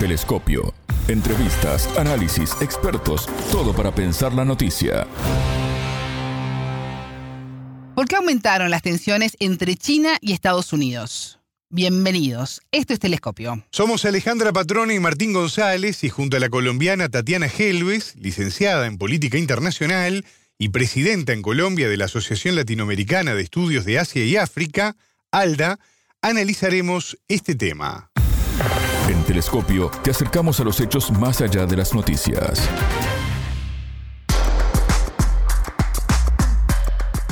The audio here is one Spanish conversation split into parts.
Telescopio. Entrevistas, análisis, expertos, todo para pensar la noticia. ¿Por qué aumentaron las tensiones entre China y Estados Unidos? Bienvenidos, esto es Telescopio. Somos Alejandra Patrone y Martín González y junto a la colombiana Tatiana Helves, licenciada en Política Internacional y presidenta en Colombia de la Asociación Latinoamericana de Estudios de Asia y África, ALDA, analizaremos este tema. Telescopio te acercamos a los hechos más allá de las noticias.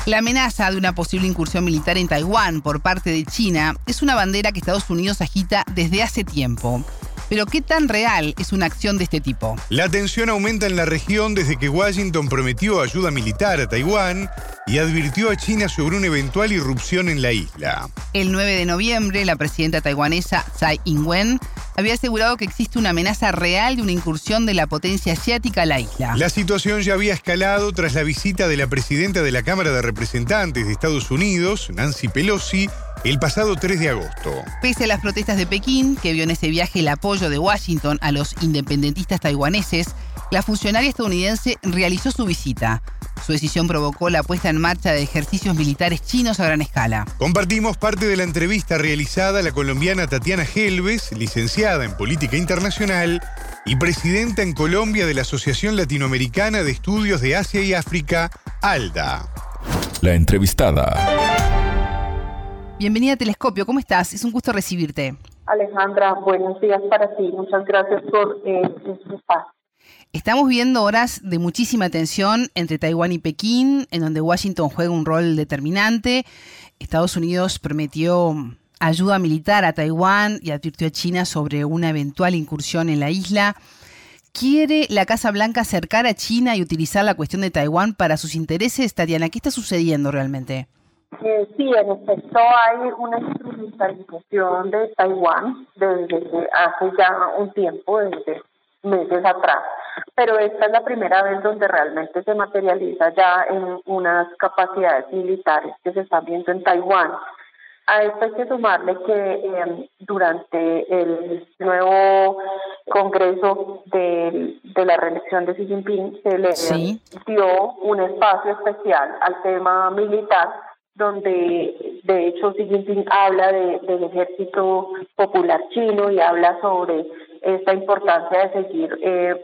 La amenaza de una posible incursión militar en Taiwán por parte de China es una bandera que Estados Unidos agita desde hace tiempo. Pero ¿qué tan real es una acción de este tipo? La tensión aumenta en la región desde que Washington prometió ayuda militar a Taiwán y advirtió a China sobre una eventual irrupción en la isla. El 9 de noviembre, la presidenta taiwanesa Tsai Ing-wen había asegurado que existe una amenaza real de una incursión de la potencia asiática a la isla. La situación ya había escalado tras la visita de la presidenta de la Cámara de Representantes de Estados Unidos, Nancy Pelosi, el pasado 3 de agosto. Pese a las protestas de Pekín, que vio en ese viaje el apoyo de Washington a los independentistas taiwaneses, la funcionaria estadounidense realizó su visita. Su decisión provocó la puesta en marcha de ejercicios militares chinos a gran escala. Compartimos parte de la entrevista realizada a la colombiana Tatiana Helves, licenciada en Política Internacional y presidenta en Colombia de la Asociación Latinoamericana de Estudios de Asia y África, ALDA. La entrevistada. Bienvenida a Telescopio, ¿cómo estás? Es un gusto recibirte. Alejandra, buenos días para ti. Muchas gracias por eh, este espacio. Estamos viendo horas de muchísima tensión entre Taiwán y Pekín, en donde Washington juega un rol determinante. Estados Unidos prometió ayuda militar a Taiwán y advirtió a China sobre una eventual incursión en la isla. ¿Quiere la Casa Blanca acercar a China y utilizar la cuestión de Taiwán para sus intereses, Tatiana? ¿Qué está sucediendo realmente? Eh, sí, en efecto hay una instrumentalización de Taiwán desde hace ya un tiempo, desde meses atrás, pero esta es la primera vez donde realmente se materializa ya en unas capacidades militares que se están viendo en Taiwán. A esto hay que sumarle que eh, durante el nuevo Congreso de, de, la reelección de Xi Jinping se le dio un espacio especial al tema militar donde de hecho Xi Jinping habla de, del ejército popular chino y habla sobre esta importancia de seguir eh,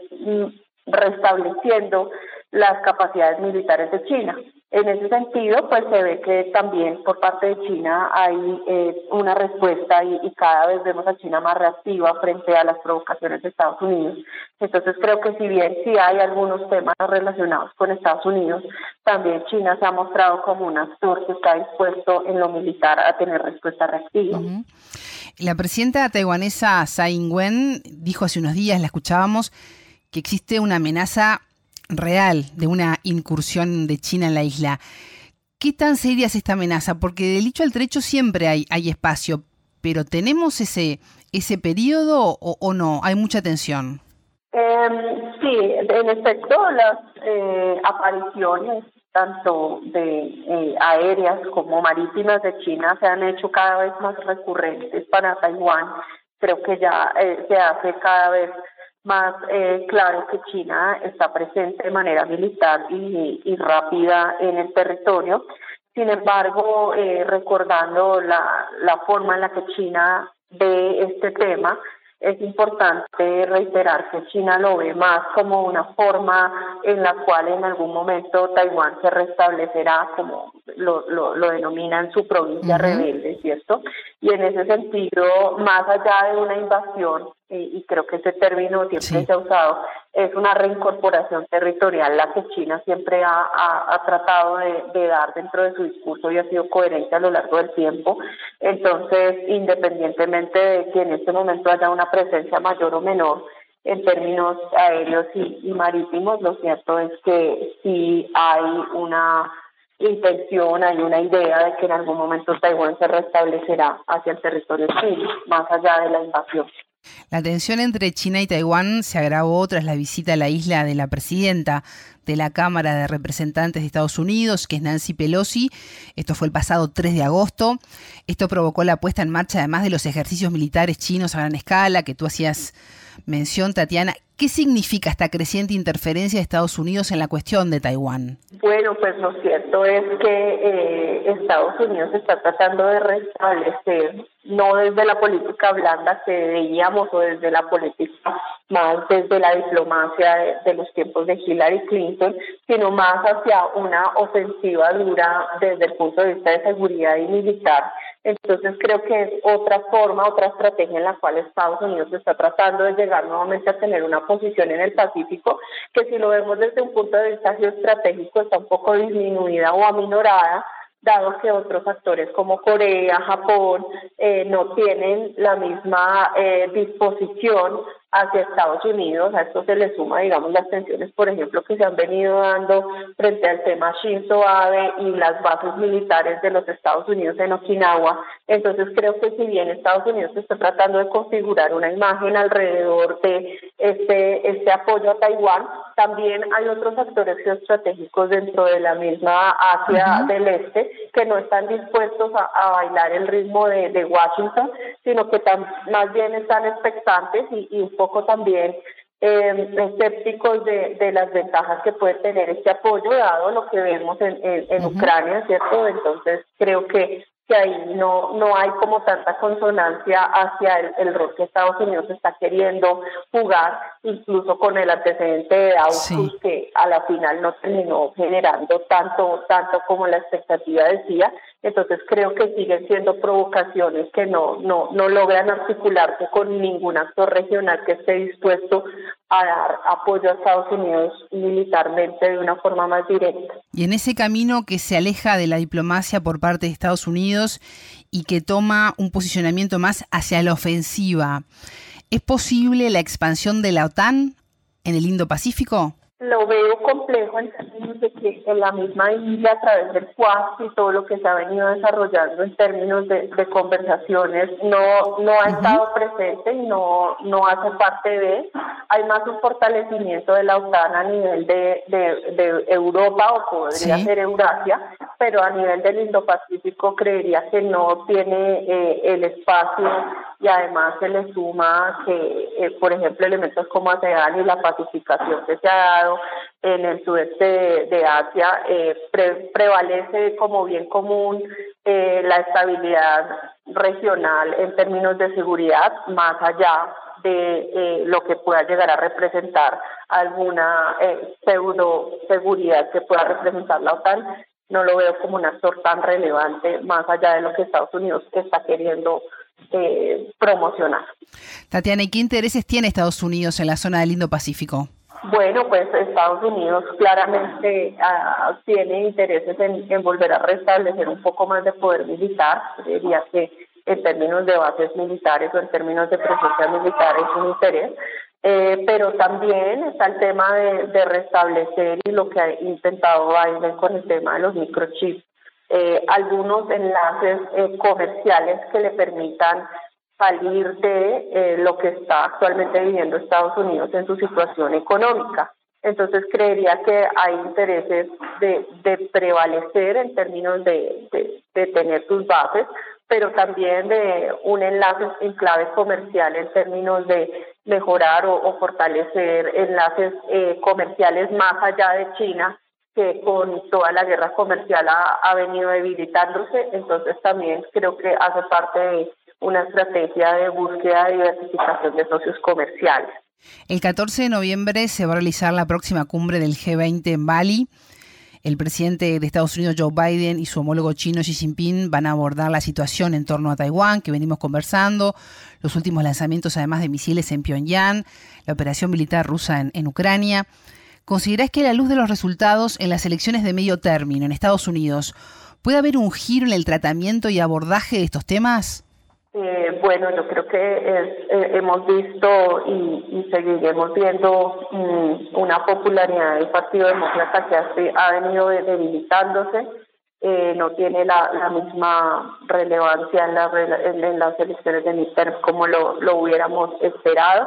restableciendo las capacidades militares de China. En ese sentido, pues se ve que también por parte de China hay eh, una respuesta y, cada vez vemos a China más reactiva frente a las provocaciones de Estados Unidos. Entonces creo que si bien sí hay algunos temas relacionados con Estados Unidos, también China se ha mostrado como un actor que está dispuesto en lo militar a tener respuesta reactiva. La presidenta taiwanesa Tsai Ing-wen dijo hace unos días, la escuchábamos, que existe una amenaza real de una incursión de China en la isla. ¿Qué tan seria es esta amenaza? Porque del dicho al trecho siempre hay, hay espacio, pero ¿tenemos ese, ese periodo o, no? ¿Hay mucha tensión? Em, sí, en efecto, las eh, apariciones tanto de eh, aéreas como marítimas de China se han hecho cada vez más recurrentes para Taiwán. Creo que ya eh, se hace cada vez más eh, claro que China está presente de manera militar y, rápida en el territorio. Sin embargo, eh, recordando la, la forma en la que China ve este tema, es importante reiterar que China lo ve más como una forma en la cual en algún momento Taiwán se restablecerá, como lo, lo, lo denominan su provincia rebelde, ¿cierto? Y en ese sentido, más allá de una invasión, y creo que ese término siempre se ha usado, es una reincorporación territorial la que China siempre ha, ha, tratado de, de, dar dentro de su discurso y ha sido coherente a lo largo del tiempo. Entonces, independientemente de que en este momento haya una presencia mayor o menor en términos aéreos y, marítimos, lo cierto es que sí hay una intención, hay una idea de que en algún momento Taiwán se restablecerá hacia el territorio chino, más allá de la invasión. La tensión entre China y Taiwán se agravó tras la visita a la isla de la presidenta de la Cámara de Representantes de Estados Unidos, que es Nancy Pelosi. Esto fue el pasado 3 de agosto. Esto provocó la puesta en marcha además de los ejercicios militares chinos a gran escala que tú hacías mención, Tatiana. ¿Qué significa esta creciente interferencia de Estados Unidos en la cuestión de Taiwán? Bueno, pues lo cierto es que eh, Estados Unidos está tratando de restablecer, no desde la política blanda que veíamos o desde la política más desde la diplomacia de, los tiempos de Hillary Clinton, sino más hacia una ofensiva dura desde el punto de vista de seguridad y militar. Entonces creo que es otra forma, otra estrategia en la cual Estados Unidos está tratando de llegar nuevamente a tener una posición en el Pacífico, que si lo vemos desde un punto de vista geoestratégico está un poco disminuida o aminorada, dado que otros actores como Corea, Japón, eh, no tienen la misma eh, disposición hacia Estados Unidos. A esto se le suma, digamos, las tensiones, por ejemplo, que se han venido dando frente al tema Shinzo Abe y las bases militares de los Estados Unidos en Okinawa. Entonces, creo que si bien Estados Unidos está tratando de configurar una imagen alrededor de este, este apoyo a Taiwán, también hay otros actores geoestratégicos dentro de la misma Asia del Este que no están dispuestos a, bailar el ritmo de, Washington, sino que más bien están expectantes y, y un poco también eh, escépticos de, de, las ventajas que puede tener este apoyo, dado lo que vemos en, en, Ucrania, ¿cierto? Entonces, creo que que ahí no, no hay como tanta consonancia hacia el, rol que Estados Unidos está queriendo jugar, incluso con el antecedente de AUKUS, que a la final no terminó generando tanto, tanto como la expectativa decía. Entonces creo que siguen siendo provocaciones que no, no, no logran articularse con ningún actor regional que esté dispuesto a dar apoyo a Estados Unidos militarmente de una forma más directa. Y en ese camino que se aleja de la diplomacia por parte de Estados Unidos y que toma un posicionamiento más hacia la ofensiva, ¿es posible la expansión de la OTAN en el Indo-Pacífico? Lo veo complejo en términos de que en la misma isla, a través del CUAS y todo lo que se ha venido desarrollando en términos de, conversaciones, no, no ha estado presente y no, no hace parte de. Hay más un fortalecimiento de la OTAN a nivel de, de, Europa o podría ser Eurasia, pero a nivel del Indo-Pacífico creería que no tiene eh, el espacio y además se le suma que, eh, por ejemplo, elementos como ASEAN y la pacificación que se ha dado en el sudeste de, Asia eh, prevalece como bien común eh, la estabilidad regional en términos de seguridad, más allá de lo que pueda llegar a representar alguna pseudo seguridad que pueda representar la OTAN no lo veo como un actor tan relevante más allá de lo que Estados Unidos está queriendo eh, promocionar. Tatiana, ¿y qué intereses tiene Estados Unidos en la zona del Indo-Pacífico? Bueno, pues Estados Unidos claramente ah, tiene intereses en, volver a restablecer un poco más de poder militar. Diría que en términos de bases militares o en términos de presencia militar es un interés. Eh, pero también está el tema de, restablecer y lo que ha intentado Biden con el tema de los microchips, eh, algunos enlaces eh, comerciales que le permitan salir de lo que está actualmente viviendo Estados Unidos en su situación económica. Entonces creería que hay intereses de, prevalecer en términos de, tener sus bases, pero también de un enlace en clave comercial en términos de mejorar o, fortalecer enlaces eh, comerciales más allá de China, que con toda la guerra comercial ha, venido debilitándose. Entonces también creo que hace parte de una estrategia de búsqueda de diversificación de socios comerciales. El 14 de noviembre se va a realizar la próxima cumbre del G20 en Bali. El presidente de Estados Unidos, Joe Biden, y su homólogo chino, Xi Jinping, van a abordar la situación en torno a Taiwán, que venimos conversando, los últimos lanzamientos además de misiles en Pyongyang, la operación militar rusa en, Ucrania. ¿Considerás que a la luz de los resultados en las elecciones de medio término en Estados Unidos, puede haber un giro en el tratamiento y abordaje de estos temas? Eh, bueno, yo creo que eh, hemos visto y, seguiremos viendo mm, una popularidad del Partido Demócrata que ha, venido debilitándose, eh, no tiene la, misma relevancia en, las elecciones de midterm como lo, hubiéramos esperado.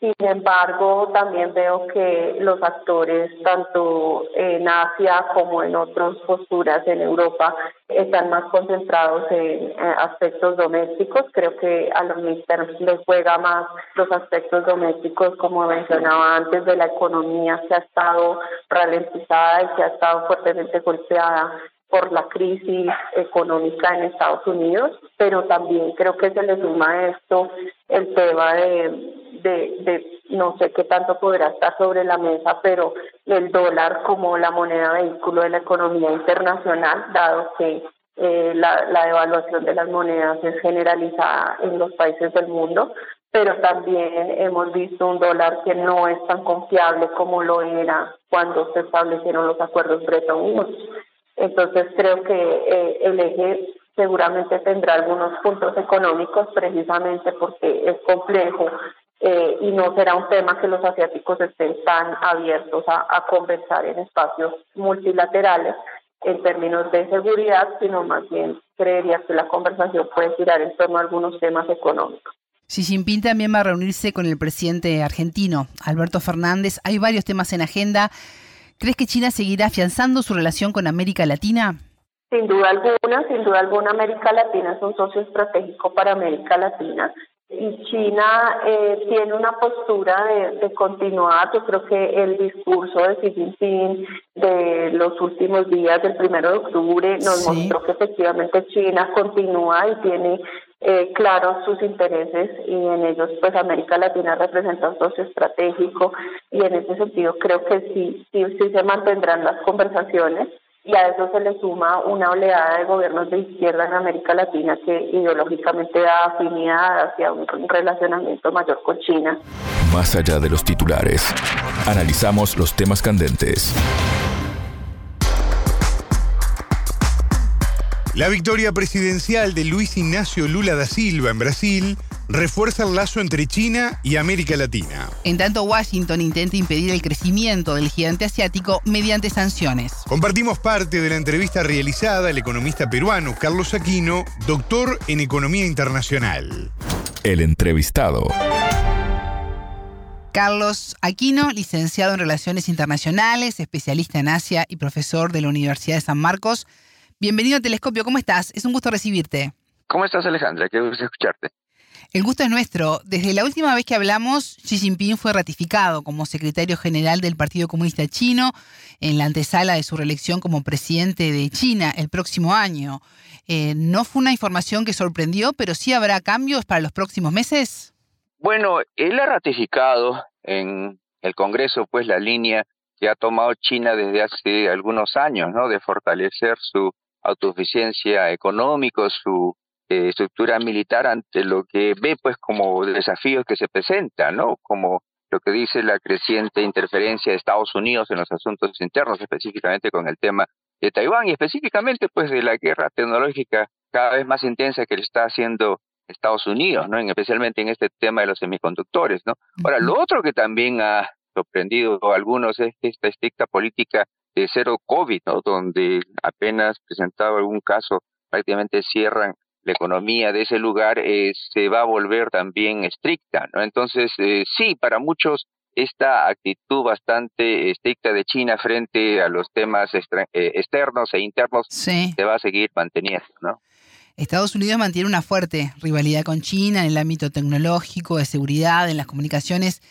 Sin embargo, también veo que los actores, tanto en Asia como en otras posturas en Europa, están más concentrados en aspectos domésticos. Creo que a los ministerios les juega más los aspectos domésticos, como mencionaba antes, de la economía que ha estado ralentizada y que ha estado fuertemente golpeada por la crisis económica en Estados Unidos, pero también creo que se le suma a esto el tema de, de, no sé qué tanto podrá estar sobre la mesa, pero el dólar como la moneda vehículo de la economía internacional, dado que eh, la, la devaluación de las monedas es generalizada en los países del mundo, pero también hemos visto un dólar que no es tan confiable como lo era cuando se establecieron los acuerdos Bretton Woods. Entonces creo que eh, el eje seguramente tendrá algunos puntos económicos precisamente porque es complejo eh, y no será un tema que los asiáticos estén tan abiertos a, conversar en espacios multilaterales en términos de seguridad, sino más bien creería que la conversación puede girar en torno a algunos temas económicos. Xi Jinping también va a reunirse con el presidente argentino, Alberto Fernández. Hay varios temas en agenda. ¿Crees que China seguirá afianzando su relación con América Latina? Sin duda alguna, sin duda alguna, América Latina es un socio estratégico para América Latina y China eh, tiene una postura de, de, continuar. Yo creo que el discurso de Xi Jinping de los últimos días del primero de octubre nos mostró que efectivamente China continúa y tiene eh, claros sus intereses y en ellos pues América Latina representa un socio estratégico y en ese sentido creo que sí, sí, sí se mantendrán las conversaciones y a eso se le suma una oleada de gobiernos de izquierda en América Latina que ideológicamente da afinidad hacia un relacionamiento mayor con China. Más allá de los titulares, analizamos los temas candentes. La victoria presidencial de Luis Ignacio Lula da Silva en Brasil refuerza el lazo entre China y América Latina. En tanto, Washington intenta impedir el crecimiento del gigante asiático mediante sanciones. Compartimos parte de la entrevista realizada al economista peruano Carlos Aquino, doctor en Economía Internacional. El entrevistado. Carlos Aquino, licenciado en Relaciones Internacionales, especialista en Asia y profesor de la Universidad de San Marcos. Bienvenido a Telescopio, ¿cómo estás? Es un gusto recibirte. ¿Cómo estás, Alejandra? Qué gusto escucharte. El gusto es nuestro. Desde la última vez que hablamos, Xi Jinping fue ratificado como secretario general del Partido Comunista Chino en la antesala de su reelección como presidente de China el próximo año. Eh, ¿No fue una información que sorprendió, pero sí habrá cambios para los próximos meses? Bueno, él ha ratificado en el Congreso pues la línea que ha tomado China desde hace algunos años, ¿no? De fortalecer su autosuficiencia económica, su eh, estructura militar ante lo que ve pues como desafíos que se presentan, ¿no? Como lo que dice la creciente interferencia de Estados Unidos en los asuntos internos, específicamente con el tema de Taiwán y específicamente pues de la guerra tecnológica cada vez más intensa que le está haciendo Estados Unidos, ¿no? especialmente en este tema de los semiconductores, ¿no? Ahora, lo otro que también ha sorprendido a algunos es esta estricta política de cero COVID, ¿no? donde apenas presentado algún caso prácticamente cierran la economía de ese lugar, eh, se va a volver también estricta. ¿no? Entonces, eh, sí, para muchos esta actitud bastante estricta de China frente a los temas eh, externos e internos se va a seguir manteniendo. ¿no? Estados Unidos mantiene una fuerte rivalidad con China en el ámbito tecnológico, de seguridad, en las comunicaciones.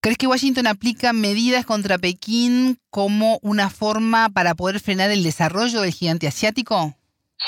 ¿Crees que Washington aplica medidas contra Pekín como una forma para poder frenar el desarrollo del gigante asiático?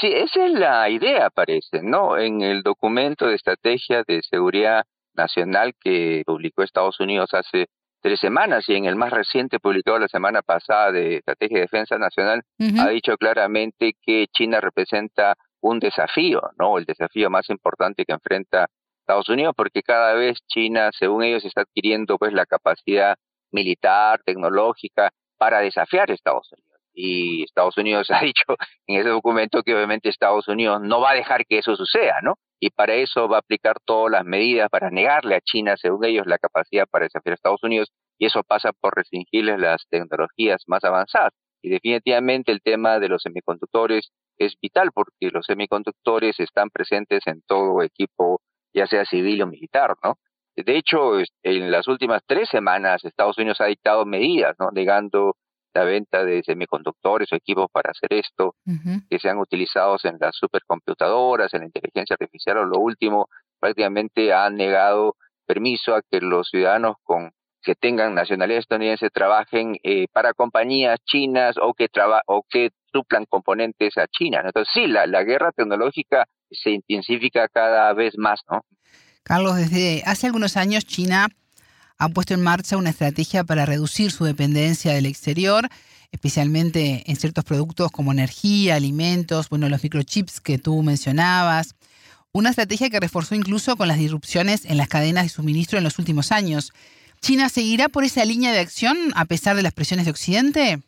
Sí, esa es la idea, parece, ¿no? En el documento de estrategia de seguridad nacional que publicó Estados Unidos hace tres semanas y en el más reciente publicado la semana pasada de Estrategia de Defensa Nacional, ha dicho claramente que China representa un desafío, ¿no? El desafío más importante que enfrenta Estados Unidos, porque cada vez China, según ellos, está adquiriendo pues la capacidad militar, tecnológica, para desafiar a Estados Unidos. Y Estados Unidos ha dicho en ese documento que obviamente Estados Unidos no va a dejar que eso suceda, ¿no? Y para eso va a aplicar todas las medidas para negarle a China, según ellos, la capacidad para desafiar a Estados Unidos. Y eso pasa por restringirles las tecnologías más avanzadas. Y definitivamente el tema de los semiconductores es vital porque los semiconductores están presentes en todo equipo ya sea civil o militar, ¿no? De hecho, en las últimas tres semanas Estados Unidos ha dictado medidas, ¿no? negando la venta de semiconductores o equipos para hacer esto, que sean utilizados en las supercomputadoras, en la inteligencia artificial o lo último, prácticamente han negado permiso a que los ciudadanos con que tengan nacionalidad estadounidense trabajen eh, para compañías chinas o que traba o que suplan componentes a China. Entonces sí, la, la guerra tecnológica se intensifica cada vez más, ¿no? Carlos, desde hace algunos años China ha puesto en marcha una estrategia para reducir su dependencia del exterior, especialmente en ciertos productos como energía, alimentos, bueno, los microchips que tú mencionabas. Una estrategia que reforzó incluso con las disrupciones en las cadenas de suministro en los últimos años. ¿China seguirá por esa línea de acción a pesar de las presiones de Occidente?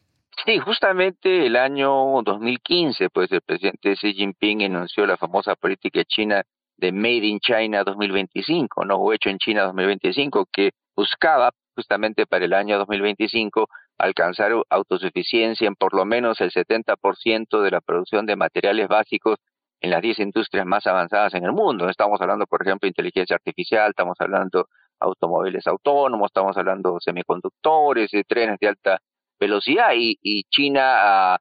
Sí, justamente el año 2015, pues el presidente Xi Jinping anunció la famosa política china de Made in China 2025, ¿no? O hecho en China 2025, que buscaba justamente para el año 2025 alcanzar autosuficiencia en por lo menos el 70% de la producción de materiales básicos en las 10 industrias más avanzadas en el mundo. Estamos hablando, por ejemplo, de inteligencia artificial, estamos hablando automóviles autónomos, estamos hablando de semiconductores, de trenes de alta velocidad y, y China, ah,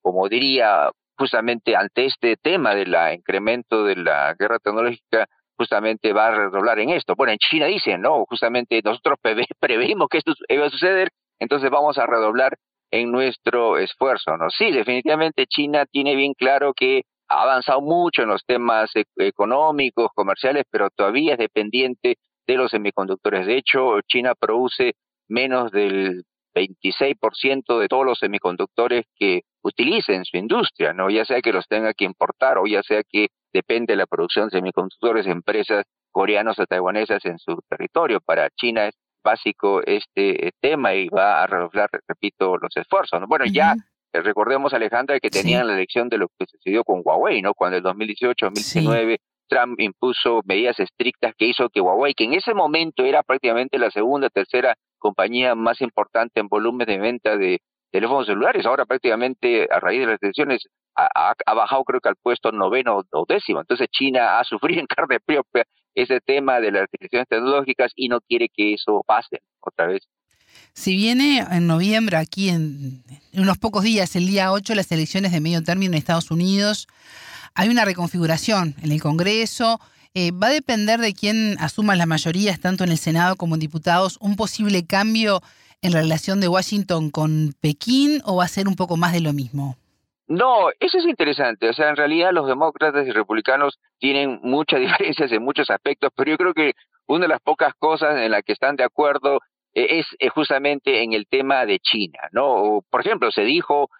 como diría justamente ante este tema del incremento de la guerra tecnológica, justamente va a redoblar en esto. Bueno, en China dicen, no, justamente nosotros preveímos que esto iba a suceder, entonces vamos a redoblar en nuestro esfuerzo, ¿no? Sí, definitivamente China tiene bien claro que ha avanzado mucho en los temas e-, económicos, comerciales, pero todavía es dependiente de los semiconductores. De hecho, China produce menos del 26% de todos los semiconductores que utilice en su industria, ¿no? Ya sea que los tenga que importar o ya sea que depende de la producción de semiconductores de empresas coreanas o taiwanesas en su territorio. Para China es básico este eh, tema y va a redoblar, repito, los esfuerzos. ¿no? Bueno, ya recordemos, Alejandra, que tenían la elección de lo que sucedió con Huawei, ¿no? Cuando en 2018, 2019, Trump impuso medidas estrictas que hizo que Huawei, que en ese momento era prácticamente la segunda, tercera compañía más importante en volumen de venta de teléfonos celulares, ahora prácticamente a raíz de las decisiones ha, bajado creo que al puesto noveno o décimo. Entonces China ha sufrido en carne propia ese tema de las restricciones tecnológicas y no quiere que eso pase otra vez. Si viene en noviembre, aquí en, en unos pocos días, el día 8, las elecciones de medio término en Estados Unidos, hay una reconfiguración en el Congreso. Eh, ¿Va a depender de quién asuma las mayorías, tanto en el Senado como en diputados, un posible cambio en la relación de Washington con Pekín o va a ser un poco más de lo mismo? No, eso es interesante. O sea, en realidad los demócratas y republicanos tienen muchas diferencias en muchos aspectos, pero yo creo que una de las pocas cosas en las que están de acuerdo eh, es, es justamente en el tema de China, ¿no? Por ejemplo, se dijo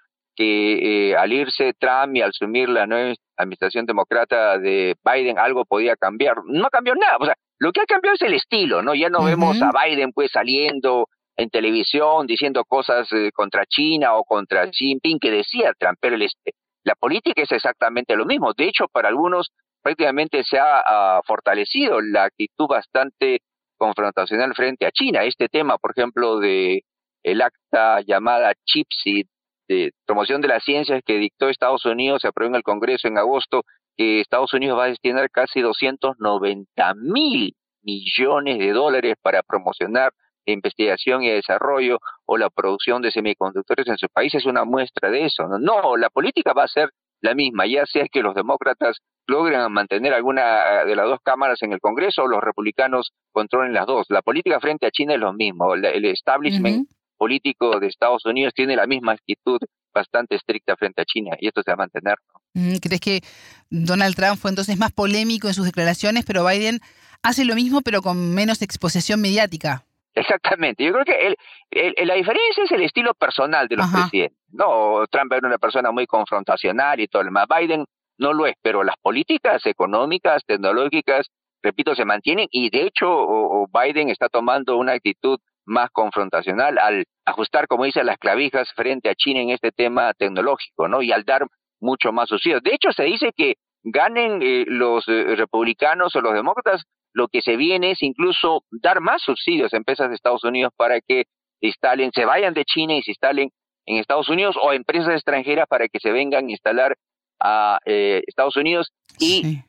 que eh, al irse Trump y al asumir la nueva administración demócrata de Biden algo podía cambiar. No cambió nada, o sea, lo que ha cambiado es el estilo, ¿no? Ya no vemos a Biden pues saliendo en televisión diciendo cosas eh, contra China o contra Xi Jinping que decía Trump, pero la política es exactamente lo mismo. De hecho, para algunos prácticamente se ha ah, fortalecido la actitud bastante confrontacional frente a China. Este tema, por ejemplo, de el acta llamada CHIPSI de promoción de las ciencias que dictó Estados Unidos, se aprobó en el Congreso en agosto, que Estados Unidos va a destinar casi 290 mil millones de dólares para promocionar investigación y desarrollo o la producción de semiconductores en su país es una muestra de eso. No, la política va a ser la misma, ya sea que los demócratas logren mantener alguna de las dos cámaras en el Congreso o los republicanos controlen las dos. La política frente a China es lo mismo. El establishment político de Estados Unidos tiene la misma actitud bastante estricta frente a China y esto se va a mantener. Mm, ¿Crees que Donald Trump fue entonces más polémico en sus declaraciones, pero Biden hace lo mismo pero con menos exposición mediática? Exactamente. Yo creo que el, la diferencia es el estilo personal de los presidentes. No, Trump era una persona muy confrontacional y todo lo demás. Biden no lo es, pero las políticas económicas, tecnológicas, repito, se mantienen y de hecho Biden está tomando una actitud más confrontacional al ajustar, como dice, las clavijas frente a China en este tema tecnológico, ¿no? Y al dar mucho más subsidios. De hecho, se dice que ganen eh, los eh, republicanos o los demócratas, lo que se viene es incluso dar más subsidios a empresas de Estados Unidos para que instalen, se vayan de China y se instalen en Estados Unidos o empresas extranjeras para que se vengan a instalar a eh, Estados Unidos y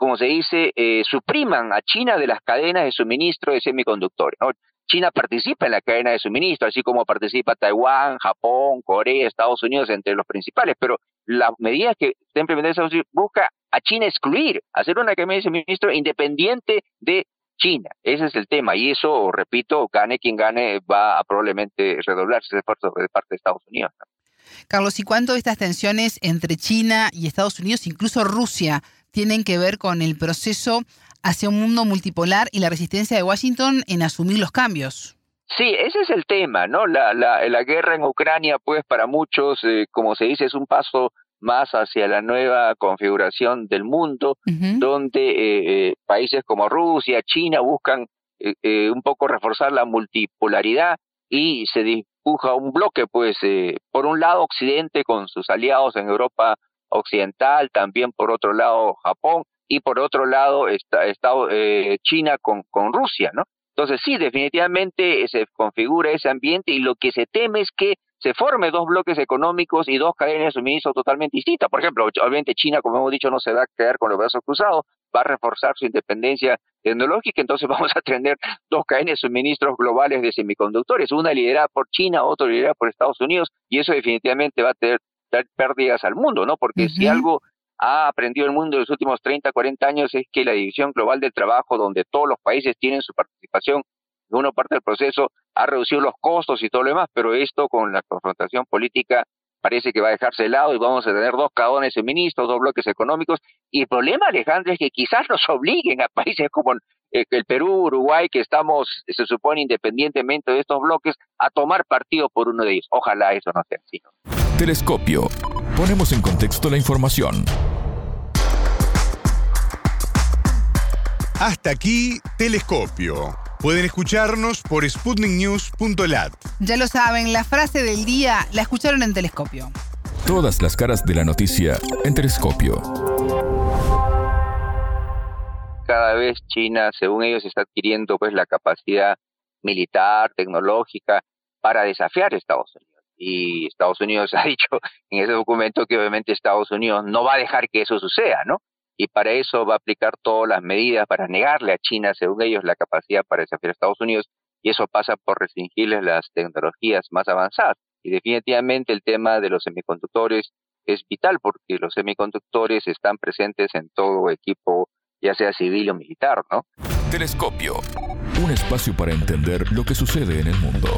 como se dice, eh, supriman a China de las cadenas de suministro de semiconductores. China participa en la cadena de suministro, así como participa Taiwán, Japón, Corea, Estados Unidos, entre los principales, pero las medidas que está implementando Estados Unidos busca a China excluir, hacer una cadena de suministro independiente de China. Ese es el tema. Y eso, repito, gane quien gane, va a probablemente redoblarse de parte de Estados Unidos. Carlos, ¿y cuánto estas tensiones entre China y Estados Unidos, incluso Rusia, tienen que ver con el proceso hacia un mundo multipolar y la resistencia de Washington en asumir los cambios? Sí, ese es el tema, ¿no? La, la, la guerra en Ucrania, pues para muchos, eh, como se dice, es un paso más hacia la nueva configuración del mundo, donde eh, eh, países como Rusia, China buscan eh, un poco reforzar la multipolaridad y se dibuja un bloque, pues, por un lado Occidente con sus aliados en Europa Occidental, también por otro lado Japón y por otro lado está, está China con, con Rusia, ¿no? Entonces sí, definitivamente se configura ese ambiente y lo que se teme es que se forme dos bloques económicos y dos cadenas de suministro totalmente distintas. Por ejemplo, obviamente China, como hemos dicho, no se va a quedar con los brazos cruzados, va a reforzar su independencia tecnológica, entonces vamos a tener dos cadenas de suministros globales de semiconductores, una liderada por China, otra liderada por Estados Unidos, y eso definitivamente va a tener pérdidas al mundo, ¿no? Porque si algo ha aprendido el mundo en los últimos 30, 40 años es que la división global del trabajo, donde todos los países tienen su participación en una parte del proceso, ha reducido los costos y todo lo demás, pero esto con la confrontación política parece que va a dejarse de lado y vamos a tener dos cadones de ministros, dos bloques económicos. Y el problema, Alejandro, es que quizás nos obliguen a países como eh, el Perú, Uruguay, que estamos, se supone, independientemente de estos bloques, a tomar partido por uno de ellos. Ojalá eso no sea así. Telescopio. Ponemos en contexto la información. Hasta aquí, Telescopio. Pueden escucharnos por sputniknews.lat. Ya lo saben, la frase del día la escucharon en Telescopio. Todas las caras de la noticia en Telescopio. Cada vez China, según ellos, está adquiriendo pues la capacidad militar, tecnológica para desafiar a Estados Unidos. Y Estados Unidos ha dicho en ese documento que obviamente Estados Unidos no va a dejar que eso suceda, ¿no? y para eso va a aplicar todas las medidas para negarle a China, según ellos, la capacidad para desafiar a Estados Unidos, y eso pasa por restringirles las tecnologías más avanzadas. Y definitivamente el tema de los semiconductores es vital porque los semiconductores están presentes en todo equipo, ya sea civil o militar, ¿no? Telescopio, un espacio para entender lo que sucede en el mundo.